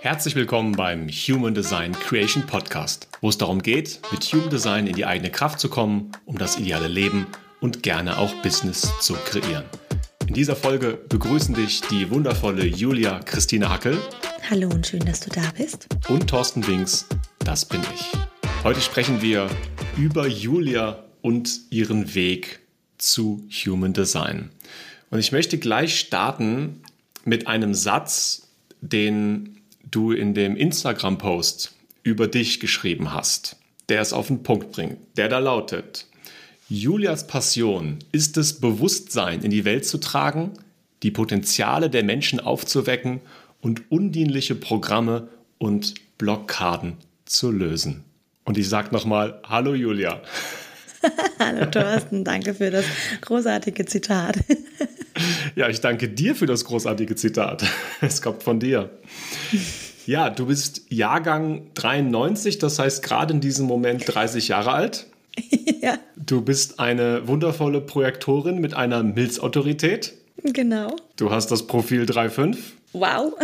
Herzlich willkommen beim Human Design Creation Podcast, wo es darum geht, mit Human Design in die eigene Kraft zu kommen, um das ideale Leben und gerne auch Business zu kreieren. In dieser Folge begrüßen dich die wundervolle Julia Christine Hackel. Hallo und schön, dass du da bist. Und Thorsten Winks, das bin ich. Heute sprechen wir über Julia und ihren Weg zu Human Design. Und ich möchte gleich starten mit einem Satz, den du in dem Instagram-Post über dich geschrieben hast, der es auf den Punkt bringt, der da lautet, Julias Passion ist es, Bewusstsein in die Welt zu tragen, die Potenziale der Menschen aufzuwecken und undienliche Programme und Blockaden zu lösen. Und ich sage nochmal, hallo Julia. hallo Thorsten, danke für das großartige Zitat. Ja, ich danke dir für das großartige Zitat. Es kommt von dir. Ja, du bist Jahrgang 93, das heißt gerade in diesem Moment 30 Jahre alt. Ja. Du bist eine wundervolle Projektorin mit einer Milzautorität. Genau. Du hast das Profil 3.5. Wow.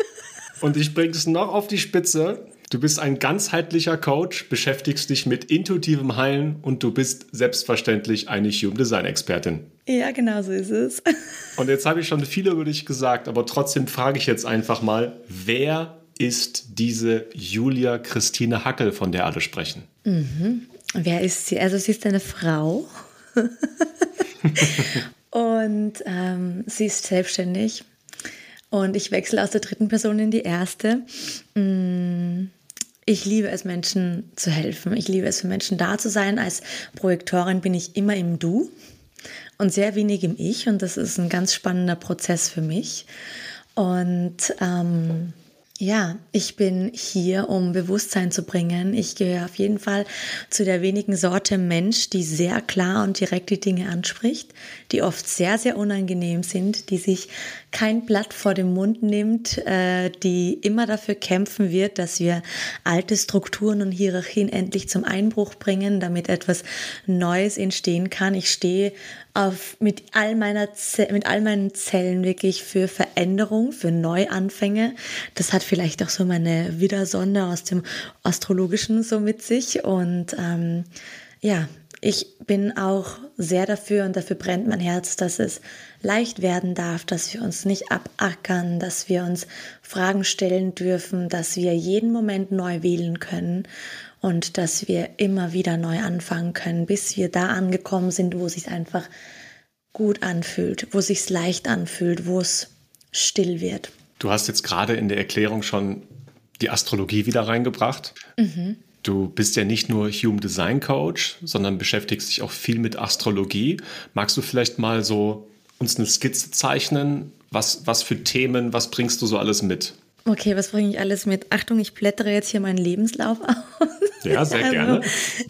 Und ich bringe es noch auf die Spitze. Du bist ein ganzheitlicher Coach, beschäftigst dich mit intuitivem Heilen und du bist selbstverständlich eine Human Design Expertin. Ja, genau so ist es. Und jetzt habe ich schon viel über dich gesagt, aber trotzdem frage ich jetzt einfach mal, wer ist diese Julia Christine Hackel, von der alle sprechen? Mhm. Wer ist sie? Also sie ist eine Frau und ähm, sie ist selbstständig und ich wechsle aus der dritten Person in die erste. Mm, ich liebe es, Menschen zu helfen. Ich liebe es, für Menschen da zu sein. Als Projektorin bin ich immer im Du und sehr wenig im Ich. Und das ist ein ganz spannender Prozess für mich. Und ähm, ja, ich bin hier, um Bewusstsein zu bringen. Ich gehöre auf jeden Fall zu der wenigen Sorte Mensch, die sehr klar und direkt die Dinge anspricht, die oft sehr, sehr unangenehm sind, die sich kein Blatt vor dem Mund nimmt, äh, die immer dafür kämpfen wird, dass wir alte Strukturen und Hierarchien endlich zum Einbruch bringen, damit etwas Neues entstehen kann. Ich stehe auf, mit, all meiner mit all meinen Zellen wirklich für Veränderung, für Neuanfänge. Das hat vielleicht auch so meine Widersonne aus dem Astrologischen so mit sich. Und ähm, ja, ich bin auch sehr dafür und dafür brennt mein Herz, dass es leicht werden darf, dass wir uns nicht abackern, dass wir uns Fragen stellen dürfen, dass wir jeden Moment neu wählen können und dass wir immer wieder neu anfangen können, bis wir da angekommen sind, wo es sich einfach gut anfühlt, wo es sich leicht anfühlt, wo es still wird. Du hast jetzt gerade in der Erklärung schon die Astrologie wieder reingebracht. Mhm. Du bist ja nicht nur Human Design Coach, sondern beschäftigst dich auch viel mit Astrologie. Magst du vielleicht mal so uns eine Skizze zeichnen? Was, was für Themen, was bringst du so alles mit? Okay, was bringe ich alles mit? Achtung, ich blättere jetzt hier meinen Lebenslauf aus. Ja, sehr also, gerne.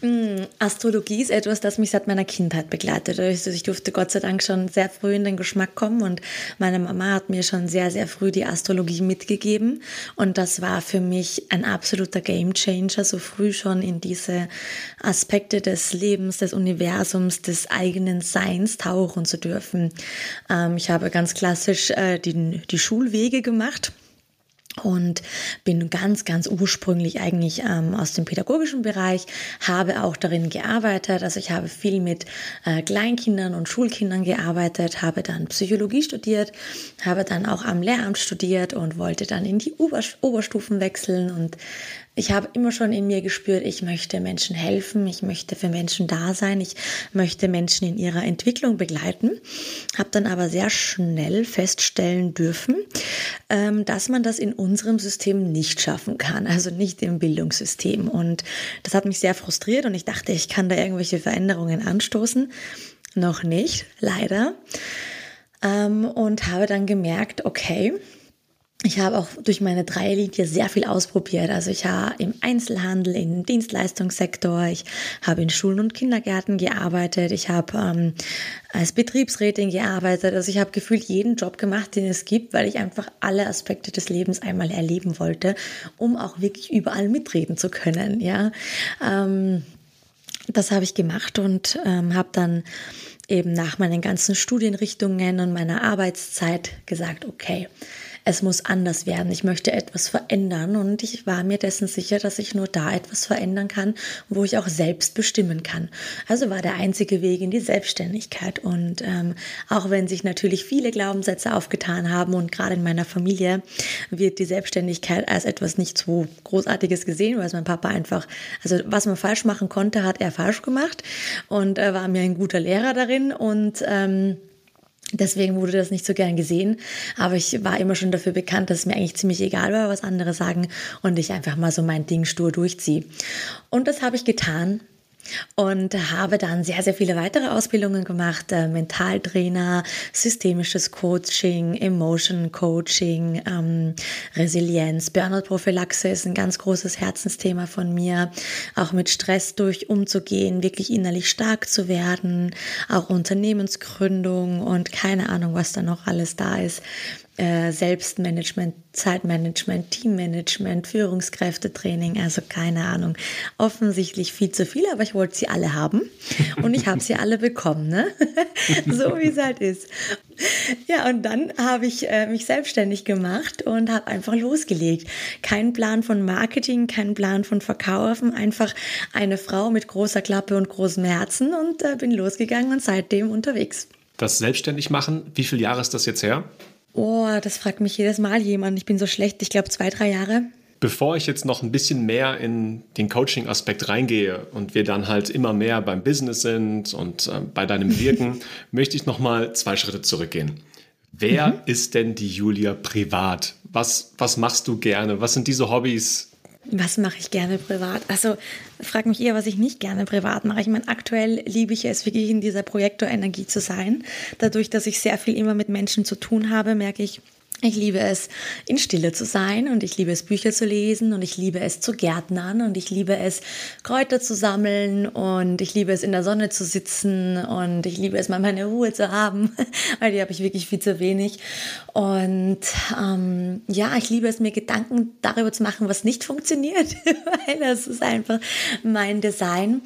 Mh, Astrologie ist etwas, das mich seit meiner Kindheit begleitet. Also ich durfte Gott sei Dank schon sehr früh in den Geschmack kommen und meine Mama hat mir schon sehr, sehr früh die Astrologie mitgegeben. Und das war für mich ein absoluter Gamechanger, so früh schon in diese Aspekte des Lebens, des Universums, des eigenen Seins tauchen zu dürfen. Ähm, ich habe ganz klassisch äh, die, die Schulwege gemacht und bin ganz, ganz ursprünglich eigentlich ähm, aus dem pädagogischen Bereich, habe auch darin gearbeitet. Also ich habe viel mit äh, Kleinkindern und Schulkindern gearbeitet, habe dann Psychologie studiert, habe dann auch am Lehramt studiert und wollte dann in die Ober Oberstufen wechseln und ich habe immer schon in mir gespürt, ich möchte Menschen helfen, ich möchte für Menschen da sein, ich möchte Menschen in ihrer Entwicklung begleiten. Habe dann aber sehr schnell feststellen dürfen, ähm, dass man das in unserem System nicht schaffen kann, also nicht im Bildungssystem. Und das hat mich sehr frustriert und ich dachte, ich kann da irgendwelche Veränderungen anstoßen. Noch nicht, leider. Ähm, und habe dann gemerkt, okay, ich habe auch durch meine Dreierlinie sehr viel ausprobiert. Also ich habe im Einzelhandel, im Dienstleistungssektor, ich habe in Schulen und Kindergärten gearbeitet, ich habe ähm, als Betriebsrätin gearbeitet. Also ich habe gefühlt jeden Job gemacht, den es gibt, weil ich einfach alle Aspekte des Lebens einmal erleben wollte, um auch wirklich überall mitreden zu können. Ja, ähm, das habe ich gemacht und ähm, habe dann eben nach meinen ganzen Studienrichtungen und meiner Arbeitszeit gesagt, okay, es muss anders werden. Ich möchte etwas verändern und ich war mir dessen sicher, dass ich nur da etwas verändern kann, wo ich auch selbst bestimmen kann. Also war der einzige Weg in die Selbstständigkeit. Und ähm, auch wenn sich natürlich viele Glaubenssätze aufgetan haben und gerade in meiner Familie wird die Selbstständigkeit als etwas nicht so Großartiges gesehen, weil mein Papa einfach, also was man falsch machen konnte, hat er falsch gemacht und äh, war mir ein guter Lehrer darin und ähm, Deswegen wurde das nicht so gern gesehen, aber ich war immer schon dafür bekannt, dass es mir eigentlich ziemlich egal war, was andere sagen und ich einfach mal so mein Ding stur durchziehe. Und das habe ich getan und habe dann sehr, sehr viele weitere Ausbildungen gemacht. Äh, Mentaltrainer, systemisches Coaching, Emotion Coaching, ähm, Resilienz, Burnout-Prophylaxe ist ein ganz großes Herzensthema von mir. Auch mit Stress durch umzugehen, wirklich innerlich stark zu werden, auch Unternehmensgründung und keine Ahnung, was da noch alles da ist. Äh, Selbstmanagement, Zeitmanagement, Teammanagement, Führungskräftetraining, also keine Ahnung. Offensichtlich viel zu viel, aber ich wollte sie alle haben und ich habe sie alle bekommen, ne? so wie es halt ist. Ja, und dann habe ich äh, mich selbstständig gemacht und habe einfach losgelegt. Kein Plan von Marketing, kein Plan von Verkaufen, einfach eine Frau mit großer Klappe und großem Herzen und äh, bin losgegangen und seitdem unterwegs. Das selbstständig machen, wie viele Jahre ist das jetzt her? Oh, das fragt mich jedes Mal jemand. Ich bin so schlecht. Ich glaube zwei, drei Jahre. Bevor ich jetzt noch ein bisschen mehr in den Coaching-Aspekt reingehe und wir dann halt immer mehr beim Business sind und äh, bei deinem Wirken, möchte ich noch mal zwei Schritte zurückgehen. Wer mhm. ist denn die Julia privat? Was, was machst du gerne? Was sind diese Hobbys? Was mache ich gerne privat? Also frag mich eher, was ich nicht gerne privat mache. Ich meine, aktuell liebe ich es wirklich in dieser Projektorenergie zu sein. Dadurch, dass ich sehr viel immer mit Menschen zu tun habe, merke ich, ich liebe es, in Stille zu sein und ich liebe es, Bücher zu lesen und ich liebe es zu gärtnern und ich liebe es, Kräuter zu sammeln und ich liebe es, in der Sonne zu sitzen und ich liebe es, mal meine Ruhe zu haben, weil die habe ich wirklich viel zu wenig. Und ähm, ja, ich liebe es, mir Gedanken darüber zu machen, was nicht funktioniert, weil das ist einfach mein Design.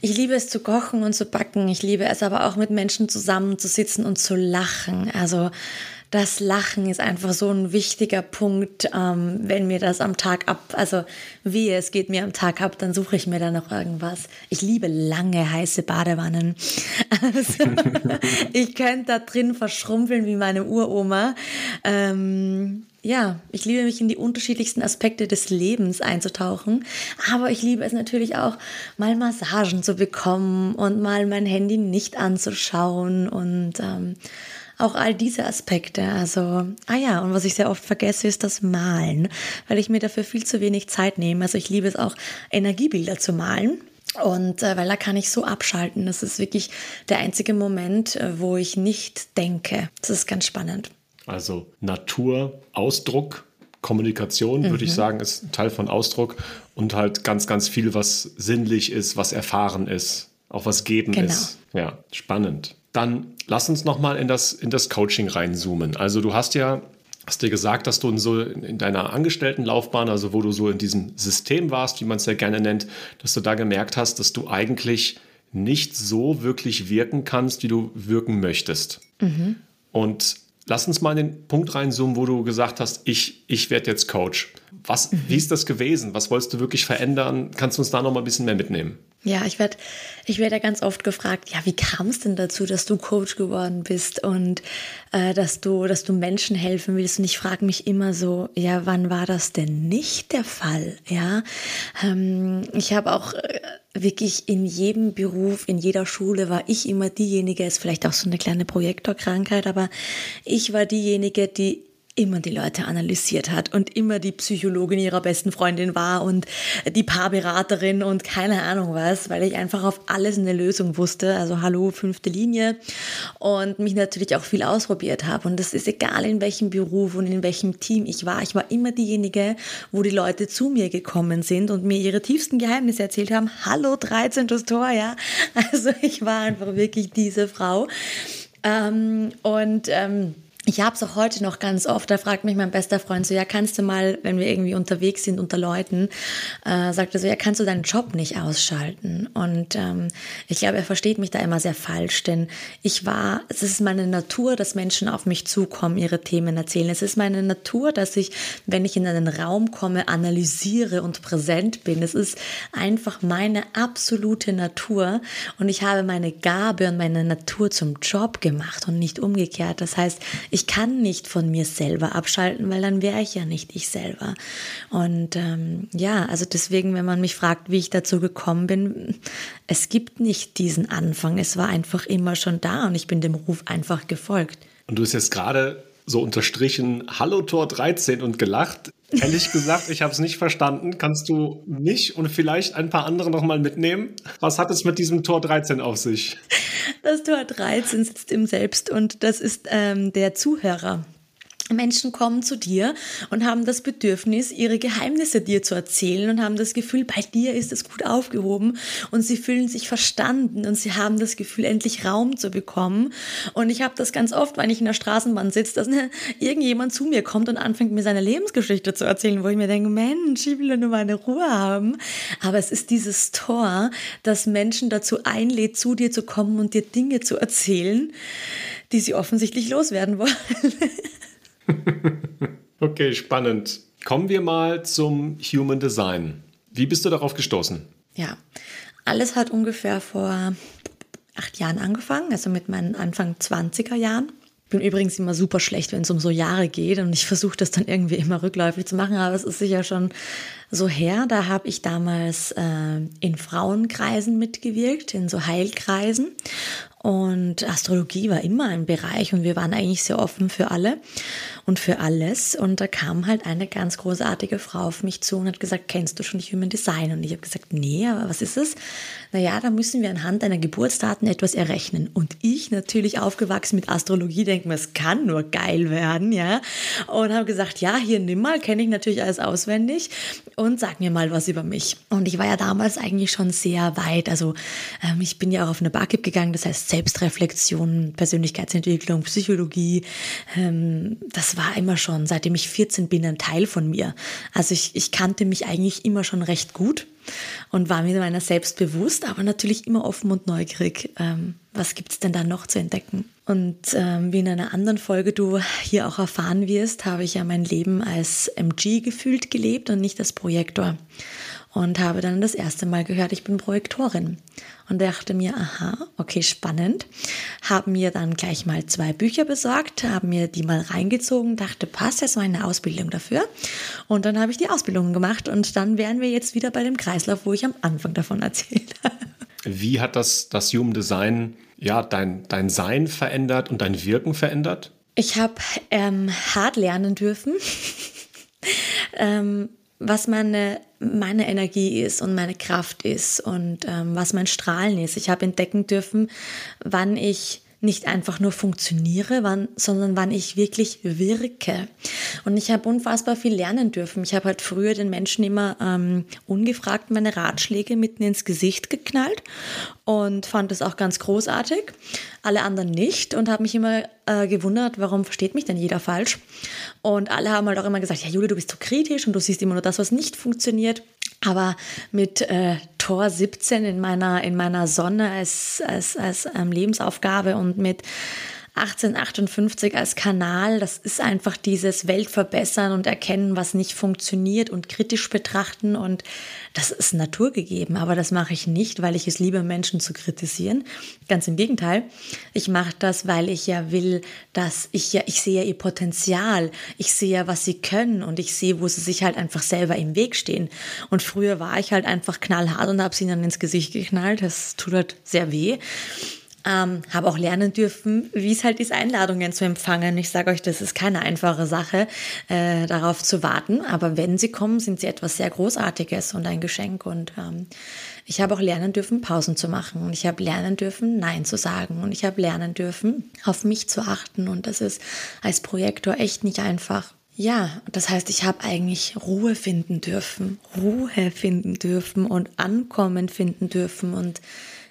Ich liebe es zu kochen und zu backen. Ich liebe es aber auch mit Menschen zusammenzusitzen und zu lachen. Also das Lachen ist einfach so ein wichtiger Punkt. Ähm, wenn mir das am Tag ab, also wie es geht mir am Tag ab, dann suche ich mir da noch irgendwas. Ich liebe lange heiße Badewannen. Also, ich könnte da drin verschrumpeln wie meine Uroma. Ähm, ja, ich liebe mich in die unterschiedlichsten Aspekte des Lebens einzutauchen, aber ich liebe es natürlich auch, mal Massagen zu bekommen und mal mein Handy nicht anzuschauen und ähm, auch all diese Aspekte. Also, ah ja, und was ich sehr oft vergesse, ist das Malen, weil ich mir dafür viel zu wenig Zeit nehme. Also ich liebe es auch, Energiebilder zu malen. Und äh, weil da kann ich so abschalten. Das ist wirklich der einzige Moment, äh, wo ich nicht denke. Das ist ganz spannend. Also Natur, Ausdruck, Kommunikation, mhm. würde ich mhm. sagen, ist ein Teil von Ausdruck und halt ganz, ganz viel, was sinnlich ist, was erfahren ist, auch was geben genau. ist. Ja, spannend. Dann lass uns nochmal in das, in das Coaching reinzoomen. Also du hast ja hast dir gesagt, dass du in, so in deiner Angestelltenlaufbahn, also wo du so in diesem System warst, wie man es ja gerne nennt, dass du da gemerkt hast, dass du eigentlich nicht so wirklich wirken kannst, wie du wirken möchtest. Mhm. Und lass uns mal in den Punkt reinzoomen, wo du gesagt hast, ich, ich werde jetzt Coach. Was. Wie ist das gewesen? Was wolltest du wirklich verändern? Kannst du uns da noch mal ein bisschen mehr mitnehmen? Ja, ich werde ich werd ja ganz oft gefragt, ja, wie kam es denn dazu, dass du Coach geworden bist und äh, dass, du, dass du Menschen helfen willst? Und ich frage mich immer so, ja, wann war das denn nicht der Fall? Ja, ähm, ich habe auch äh, wirklich in jedem Beruf, in jeder Schule war ich immer diejenige, ist vielleicht auch so eine kleine Projektorkrankheit, aber ich war diejenige, die immer die Leute analysiert hat und immer die Psychologin ihrer besten Freundin war und die Paarberaterin und keine Ahnung was, weil ich einfach auf alles eine Lösung wusste. Also hallo, fünfte Linie und mich natürlich auch viel ausprobiert habe. Und das ist egal, in welchem Beruf und in welchem Team ich war. Ich war immer diejenige, wo die Leute zu mir gekommen sind und mir ihre tiefsten Geheimnisse erzählt haben. Hallo, 13. Tor, ja. Also ich war einfach wirklich diese Frau. Ähm, und ähm, ich habe es auch heute noch ganz oft, da fragt mich mein bester Freund so, ja, kannst du mal, wenn wir irgendwie unterwegs sind unter Leuten, äh, sagt er so, ja, kannst du deinen Job nicht ausschalten? Und ähm, ich glaube, er versteht mich da immer sehr falsch, denn ich war, es ist meine Natur, dass Menschen auf mich zukommen, ihre Themen erzählen. Es ist meine Natur, dass ich, wenn ich in einen Raum komme, analysiere und präsent bin. Es ist einfach meine absolute Natur und ich habe meine Gabe und meine Natur zum Job gemacht und nicht umgekehrt. Das heißt, ich ich kann nicht von mir selber abschalten, weil dann wäre ich ja nicht ich selber. Und ähm, ja, also deswegen, wenn man mich fragt, wie ich dazu gekommen bin, es gibt nicht diesen Anfang. Es war einfach immer schon da und ich bin dem Ruf einfach gefolgt. Und du hast jetzt gerade so unterstrichen Hallo Tor 13 und gelacht. Ehrlich gesagt, ich habe es nicht verstanden. Kannst du mich und vielleicht ein paar andere nochmal mitnehmen? Was hat es mit diesem Tor 13 auf sich? Das Tor 13 sitzt im Selbst und das ist ähm, der Zuhörer. Menschen kommen zu dir und haben das Bedürfnis, ihre Geheimnisse dir zu erzählen und haben das Gefühl, bei dir ist es gut aufgehoben und sie fühlen sich verstanden und sie haben das Gefühl, endlich Raum zu bekommen. Und ich habe das ganz oft, wenn ich in der Straßenbahn sitze, dass ne, irgendjemand zu mir kommt und anfängt, mir seine Lebensgeschichte zu erzählen, wo ich mir denke, Mensch, ich will nur meine Ruhe haben. Aber es ist dieses Tor, das Menschen dazu einlädt, zu dir zu kommen und dir Dinge zu erzählen, die sie offensichtlich loswerden wollen. okay, spannend. Kommen wir mal zum Human Design. Wie bist du darauf gestoßen? Ja, alles hat ungefähr vor acht Jahren angefangen, also mit meinen Anfang 20er Jahren. Ich bin übrigens immer super schlecht, wenn es um so Jahre geht und ich versuche das dann irgendwie immer rückläufig zu machen, aber es ist sicher schon so her. Da habe ich damals äh, in Frauenkreisen mitgewirkt, in so Heilkreisen und Astrologie war immer ein Bereich und wir waren eigentlich sehr offen für alle und für alles. Und da kam halt eine ganz großartige Frau auf mich zu und hat gesagt, kennst du schon Human Design? Und ich habe gesagt, nee, aber was ist es? Naja, da müssen wir anhand deiner Geburtsdaten etwas errechnen. Und ich natürlich aufgewachsen mit Astrologie, denke mir, es kann nur geil werden, ja. Und habe gesagt, ja, hier nimm mal, kenne ich natürlich alles auswendig und sag mir mal was über mich. Und ich war ja damals eigentlich schon sehr weit. Also ähm, ich bin ja auch auf eine Barkeep gegangen, das heißt Selbstreflexion, Persönlichkeitsentwicklung, Psychologie. Ähm, das war immer schon, seitdem ich 14 bin, ein Teil von mir. Also ich, ich kannte mich eigentlich immer schon recht gut und war mir meiner selbst bewusst, aber natürlich immer offen und neugierig. Ähm, was es denn da noch zu entdecken? Und ähm, wie in einer anderen Folge du hier auch erfahren wirst, habe ich ja mein Leben als MG gefühlt gelebt und nicht als Projektor und habe dann das erste Mal gehört, ich bin Projektorin und dachte mir, aha, okay, spannend. Haben mir dann gleich mal zwei Bücher besorgt, haben mir die mal reingezogen, dachte, passt, das war eine Ausbildung dafür. Und dann habe ich die Ausbildung gemacht und dann wären wir jetzt wieder bei dem Kreislauf, wo ich am Anfang davon erzählt habe. Wie hat das, das Human Design ja, dein, dein Sein verändert und dein Wirken verändert? Ich habe ähm, hart lernen dürfen. ähm, was meine, meine Energie ist und meine Kraft ist und ähm, was mein Strahlen ist. Ich habe entdecken dürfen, wann ich nicht einfach nur funktioniere, wann, sondern wann ich wirklich wirke. Und ich habe unfassbar viel lernen dürfen. Ich habe halt früher den Menschen immer ähm, ungefragt meine Ratschläge mitten ins Gesicht geknallt und fand das auch ganz großartig. Alle anderen nicht und habe mich immer äh, gewundert, warum versteht mich denn jeder falsch. Und alle haben halt auch immer gesagt, ja Julia, du bist zu so kritisch und du siehst immer nur das, was nicht funktioniert. Aber mit äh, Tor 17 in meiner, in meiner Sonne als, als, als ähm, Lebensaufgabe und mit 1858 als Kanal, das ist einfach dieses Weltverbessern und erkennen, was nicht funktioniert und kritisch betrachten und das ist naturgegeben, aber das mache ich nicht, weil ich es liebe, Menschen zu kritisieren. Ganz im Gegenteil. Ich mache das, weil ich ja will, dass ich ja, ich sehe ihr Potenzial. Ich sehe ja, was sie können und ich sehe, wo sie sich halt einfach selber im Weg stehen. Und früher war ich halt einfach knallhart und habe sie dann ins Gesicht geknallt. Das tut halt sehr weh. Ähm, habe auch lernen dürfen, wie es halt ist, Einladungen zu empfangen. Ich sage euch, das ist keine einfache Sache, äh, darauf zu warten. Aber wenn sie kommen, sind sie etwas sehr Großartiges und ein Geschenk. Und ähm, ich habe auch lernen dürfen, Pausen zu machen. Und ich habe lernen dürfen, Nein zu sagen. Und ich habe lernen dürfen, auf mich zu achten. Und das ist als Projektor echt nicht einfach. Ja, das heißt, ich habe eigentlich Ruhe finden dürfen, Ruhe finden dürfen und Ankommen finden dürfen und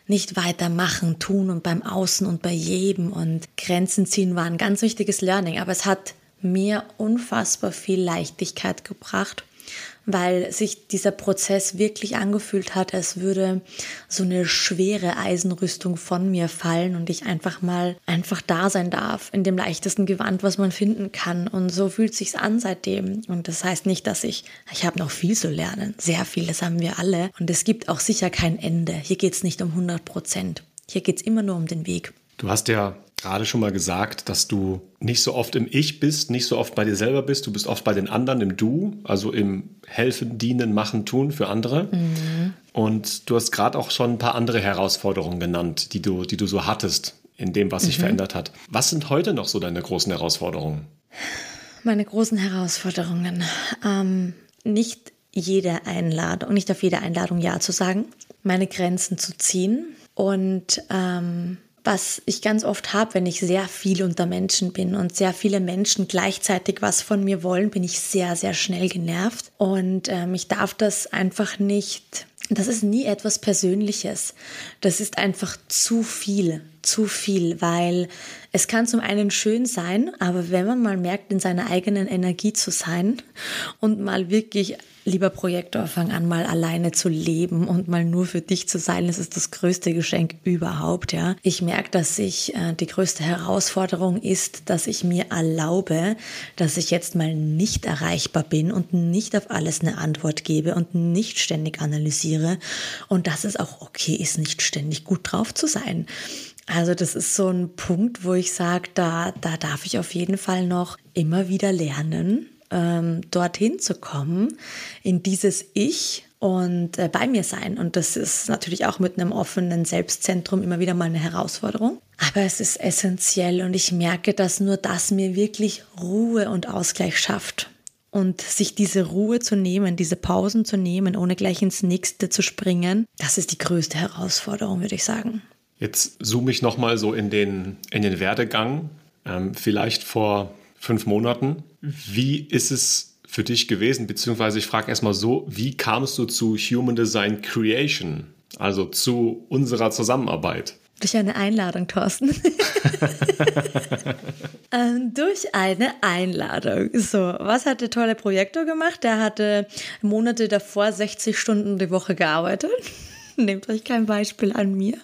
nicht weitermachen, tun und beim Außen und bei jedem. Und Grenzen ziehen war ein ganz wichtiges Learning, aber es hat mir unfassbar viel Leichtigkeit gebracht weil sich dieser Prozess wirklich angefühlt hat, als würde so eine schwere Eisenrüstung von mir fallen und ich einfach mal einfach da sein darf in dem leichtesten Gewand, was man finden kann. Und so fühlt sich's an seitdem. Und das heißt nicht, dass ich, ich habe noch viel zu lernen, sehr viel, das haben wir alle. Und es gibt auch sicher kein Ende. Hier geht's nicht um 100 Prozent. Hier geht's immer nur um den Weg. Du hast ja gerade schon mal gesagt, dass du nicht so oft im Ich bist, nicht so oft bei dir selber bist. Du bist oft bei den anderen im Du, also im Helfen, Dienen, Machen, Tun für andere. Mhm. Und du hast gerade auch schon ein paar andere Herausforderungen genannt, die du, die du so hattest in dem, was sich mhm. verändert hat. Was sind heute noch so deine großen Herausforderungen? Meine großen Herausforderungen. Ähm, nicht jede Einladung, nicht auf jede Einladung Ja zu sagen, meine Grenzen zu ziehen und ähm, was ich ganz oft habe, wenn ich sehr viel unter Menschen bin und sehr viele Menschen gleichzeitig was von mir wollen, bin ich sehr, sehr schnell genervt. Und ähm, ich darf das einfach nicht, das ist nie etwas Persönliches. Das ist einfach zu viel, zu viel, weil es kann zum einen schön sein, aber wenn man mal merkt, in seiner eigenen Energie zu sein und mal wirklich lieber Projektor, fang an, mal alleine zu leben und mal nur für dich zu sein. Das ist das größte Geschenk überhaupt, ja. Ich merke, dass ich äh, die größte Herausforderung ist, dass ich mir erlaube, dass ich jetzt mal nicht erreichbar bin und nicht auf alles eine Antwort gebe und nicht ständig analysiere und dass es auch okay ist, nicht ständig gut drauf zu sein. Also das ist so ein Punkt, wo ich sage, da, da darf ich auf jeden Fall noch immer wieder lernen, ähm, dorthin zu kommen, in dieses Ich und äh, bei mir sein. Und das ist natürlich auch mit einem offenen Selbstzentrum immer wieder mal eine Herausforderung. Aber es ist essentiell und ich merke, dass nur das mir wirklich Ruhe und Ausgleich schafft. Und sich diese Ruhe zu nehmen, diese Pausen zu nehmen, ohne gleich ins nächste zu springen, das ist die größte Herausforderung, würde ich sagen. Jetzt zoome ich nochmal so in den, in den Werdegang. Ähm, vielleicht vor fünf Monaten. Wie ist es für dich gewesen? Beziehungsweise ich frage erstmal so, wie kamst du zu Human Design Creation, also zu unserer Zusammenarbeit? Durch eine Einladung, Thorsten. ähm, durch eine Einladung. So, was hat der tolle Projektor gemacht? Der hatte Monate davor 60 Stunden die Woche gearbeitet. Nehmt euch kein Beispiel an mir.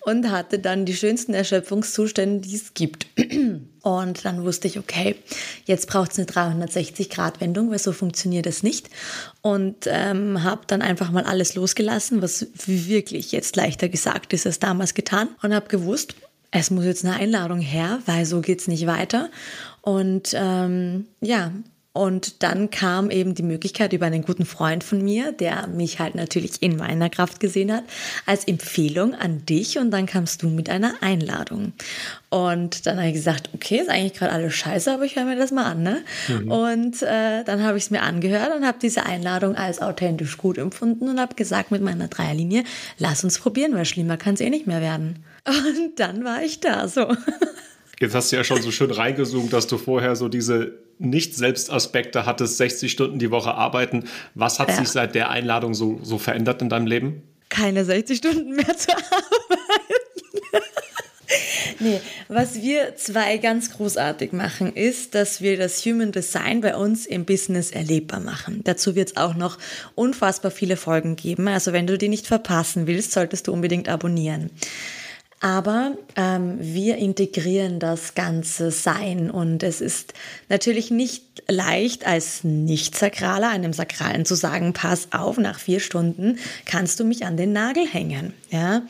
Und hatte dann die schönsten Erschöpfungszustände, die es gibt. Und dann wusste ich, okay, jetzt braucht es eine 360-Grad-Wendung, weil so funktioniert es nicht. Und ähm, habe dann einfach mal alles losgelassen, was wirklich jetzt leichter gesagt ist als damals getan. Und habe gewusst, es muss jetzt eine Einladung her, weil so geht es nicht weiter. Und ähm, ja, und dann kam eben die Möglichkeit über einen guten Freund von mir, der mich halt natürlich in meiner Kraft gesehen hat, als Empfehlung an dich und dann kamst du mit einer Einladung. Und dann habe ich gesagt, okay, ist eigentlich gerade alles scheiße, aber ich höre mir das mal an. Ne? Mhm. Und äh, dann habe ich es mir angehört und habe diese Einladung als authentisch gut empfunden und habe gesagt mit meiner Dreierlinie, lass uns probieren, weil schlimmer kann es eh nicht mehr werden. Und dann war ich da so. Jetzt hast du ja schon so schön reingezoomt, dass du vorher so diese nicht-Selbst-Aspekte hattest, 60 Stunden die Woche arbeiten. Was hat ja. sich seit der Einladung so, so verändert in deinem Leben? Keine 60 Stunden mehr zu arbeiten. nee, was wir zwei ganz großartig machen, ist, dass wir das Human Design bei uns im Business erlebbar machen. Dazu wird es auch noch unfassbar viele Folgen geben. Also wenn du die nicht verpassen willst, solltest du unbedingt abonnieren. Aber ähm, wir integrieren das ganze Sein und es ist natürlich nicht leicht als Nicht-Sakraler einem Sakralen zu sagen, pass auf, nach vier Stunden kannst du mich an den Nagel hängen. Ja?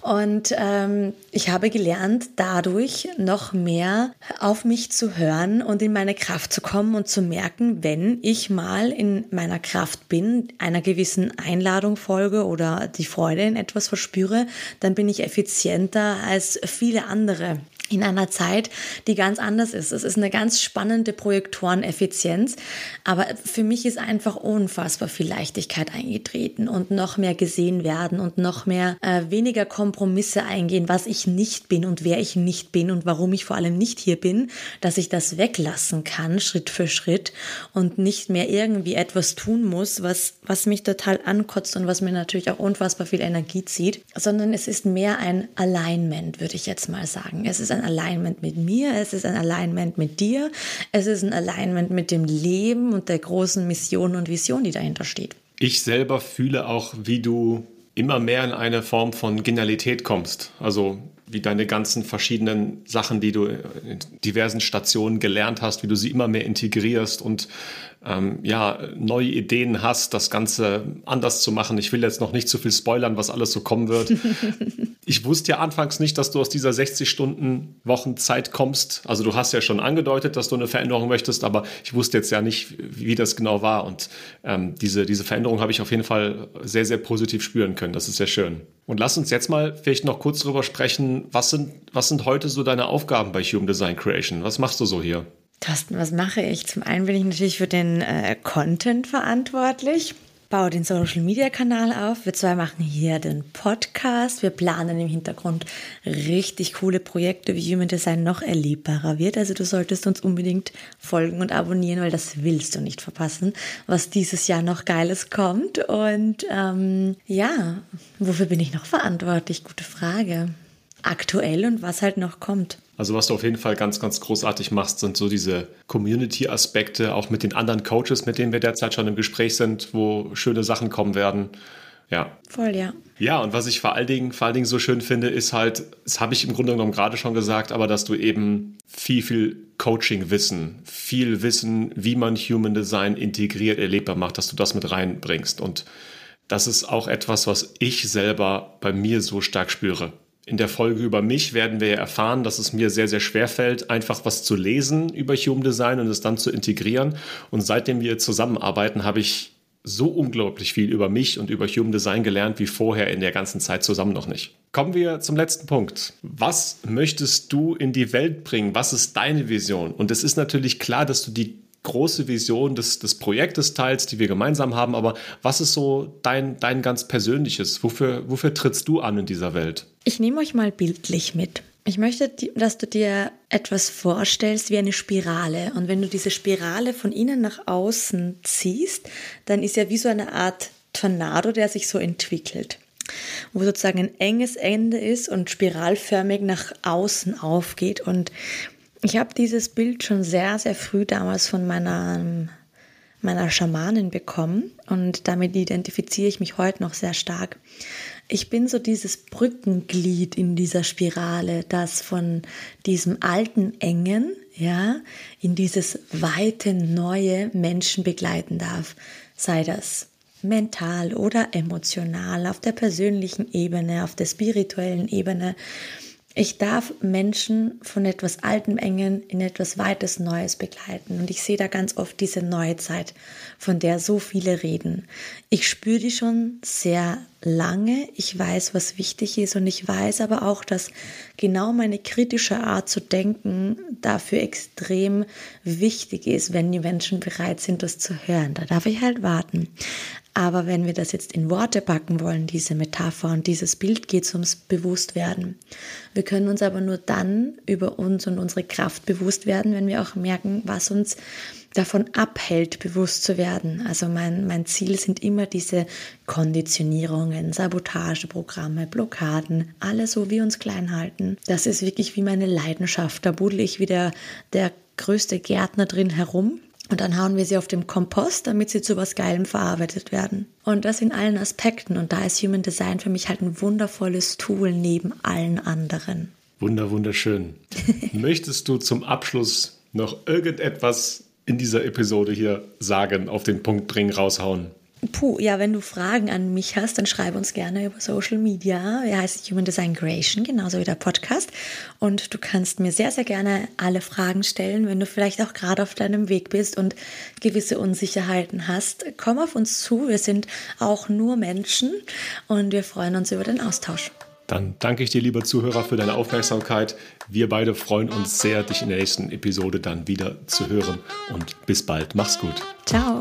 Und ähm, ich habe gelernt, dadurch noch mehr auf mich zu hören und in meine Kraft zu kommen und zu merken, wenn ich mal in meiner Kraft bin, einer gewissen Einladung folge oder die Freude in etwas verspüre, dann bin ich effizienter als viele andere in einer Zeit, die ganz anders ist. Es ist eine ganz spannende Projektoreneffizienz, aber für mich ist einfach unfassbar viel Leichtigkeit eingetreten und noch mehr gesehen werden und noch mehr äh, weniger Kompromisse eingehen, was ich nicht bin und wer ich nicht bin und warum ich vor allem nicht hier bin, dass ich das weglassen kann, Schritt für Schritt und nicht mehr irgendwie etwas tun muss, was, was mich total ankotzt und was mir natürlich auch unfassbar viel Energie zieht, sondern es ist mehr ein Alignment, würde ich jetzt mal sagen. Es ist ein Alignment mit mir, es ist ein Alignment mit dir, es ist ein Alignment mit dem Leben und der großen Mission und Vision, die dahinter steht. Ich selber fühle auch, wie du immer mehr in eine Form von Genialität kommst. Also wie deine ganzen verschiedenen Sachen, die du in diversen Stationen gelernt hast, wie du sie immer mehr integrierst und ähm, ja, neue Ideen hast, das Ganze anders zu machen. Ich will jetzt noch nicht zu viel spoilern, was alles so kommen wird. ich wusste ja anfangs nicht, dass du aus dieser 60-Stunden-Wochenzeit kommst. Also du hast ja schon angedeutet, dass du eine Veränderung möchtest, aber ich wusste jetzt ja nicht, wie das genau war. Und ähm, diese, diese Veränderung habe ich auf jeden Fall sehr, sehr positiv spüren können. Das ist sehr schön. Und lass uns jetzt mal vielleicht noch kurz darüber sprechen, was sind, was sind heute so deine Aufgaben bei Human Design Creation? Was machst du so hier? Thorsten, was mache ich? Zum einen bin ich natürlich für den äh, Content verantwortlich baue den Social Media Kanal auf. Wir zwei machen hier den Podcast. Wir planen im Hintergrund richtig coole Projekte, wie Human Design noch erlebbarer wird. Also du solltest uns unbedingt folgen und abonnieren, weil das willst du nicht verpassen, was dieses Jahr noch Geiles kommt. Und ähm, ja, wofür bin ich noch verantwortlich? Gute Frage. Aktuell und was halt noch kommt. Also was du auf jeden Fall ganz, ganz großartig machst, sind so diese Community-Aspekte, auch mit den anderen Coaches, mit denen wir derzeit schon im Gespräch sind, wo schöne Sachen kommen werden. Ja. Voll, ja. Ja, und was ich vor allen Dingen, vor allen Dingen so schön finde, ist halt, das habe ich im Grunde genommen gerade schon gesagt, aber dass du eben viel, viel Coaching-Wissen, viel Wissen, wie man Human Design integriert, erlebbar macht, dass du das mit reinbringst. Und das ist auch etwas, was ich selber bei mir so stark spüre. In der Folge über mich werden wir erfahren, dass es mir sehr, sehr schwer fällt, einfach was zu lesen über Human Design und es dann zu integrieren. Und seitdem wir zusammenarbeiten, habe ich so unglaublich viel über mich und über Human Design gelernt wie vorher in der ganzen Zeit zusammen noch nicht. Kommen wir zum letzten Punkt. Was möchtest du in die Welt bringen? Was ist deine Vision? Und es ist natürlich klar, dass du die große Vision des, des Projektes teilst, die wir gemeinsam haben, aber was ist so dein, dein ganz persönliches? Wofür, wofür trittst du an in dieser Welt? Ich nehme euch mal bildlich mit. Ich möchte, dass du dir etwas vorstellst wie eine Spirale. Und wenn du diese Spirale von innen nach außen ziehst, dann ist ja wie so eine Art Tornado, der sich so entwickelt wo sozusagen ein enges Ende ist und spiralförmig nach außen aufgeht. Und ich habe dieses Bild schon sehr, sehr früh damals von meiner, meiner Schamanin bekommen und damit identifiziere ich mich heute noch sehr stark. Ich bin so dieses Brückenglied in dieser Spirale, das von diesem alten Engen, ja, in dieses weite neue Menschen begleiten darf. Sei das mental oder emotional, auf der persönlichen Ebene, auf der spirituellen Ebene. Ich darf Menschen von etwas Altem Engen in etwas Weites Neues begleiten. Und ich sehe da ganz oft diese neue Zeit, von der so viele reden. Ich spüre die schon sehr lange. Ich weiß, was wichtig ist. Und ich weiß aber auch, dass genau meine kritische Art zu denken dafür extrem wichtig ist, wenn die Menschen bereit sind, das zu hören. Da darf ich halt warten. Aber wenn wir das jetzt in Worte packen wollen, diese Metapher und dieses Bild, geht es ums Bewusstwerden. Wir können uns aber nur dann über uns und unsere Kraft bewusst werden, wenn wir auch merken, was uns davon abhält, bewusst zu werden. Also mein, mein Ziel sind immer diese Konditionierungen, Sabotageprogramme, Blockaden, alles so wie uns klein halten. Das ist wirklich wie meine Leidenschaft. Da buddel ich wie der, der größte Gärtner drin herum und dann hauen wir sie auf dem Kompost, damit sie zu was Geilem verarbeitet werden. Und das in allen Aspekten. Und da ist Human Design für mich halt ein wundervolles Tool neben allen anderen. Wunder, wunderschön. Möchtest du zum Abschluss noch irgendetwas in dieser Episode hier sagen, auf den Punkt bringen, raushauen? Puh, ja, wenn du Fragen an mich hast, dann schreib uns gerne über Social Media. Er heißt Human Design Creation, genauso wie der Podcast. Und du kannst mir sehr, sehr gerne alle Fragen stellen, wenn du vielleicht auch gerade auf deinem Weg bist und gewisse Unsicherheiten hast. Komm auf uns zu, wir sind auch nur Menschen und wir freuen uns über den Austausch. Dann danke ich dir, lieber Zuhörer, für deine Aufmerksamkeit. Wir beide freuen uns sehr, dich in der nächsten Episode dann wieder zu hören. Und bis bald. Mach's gut. Ciao.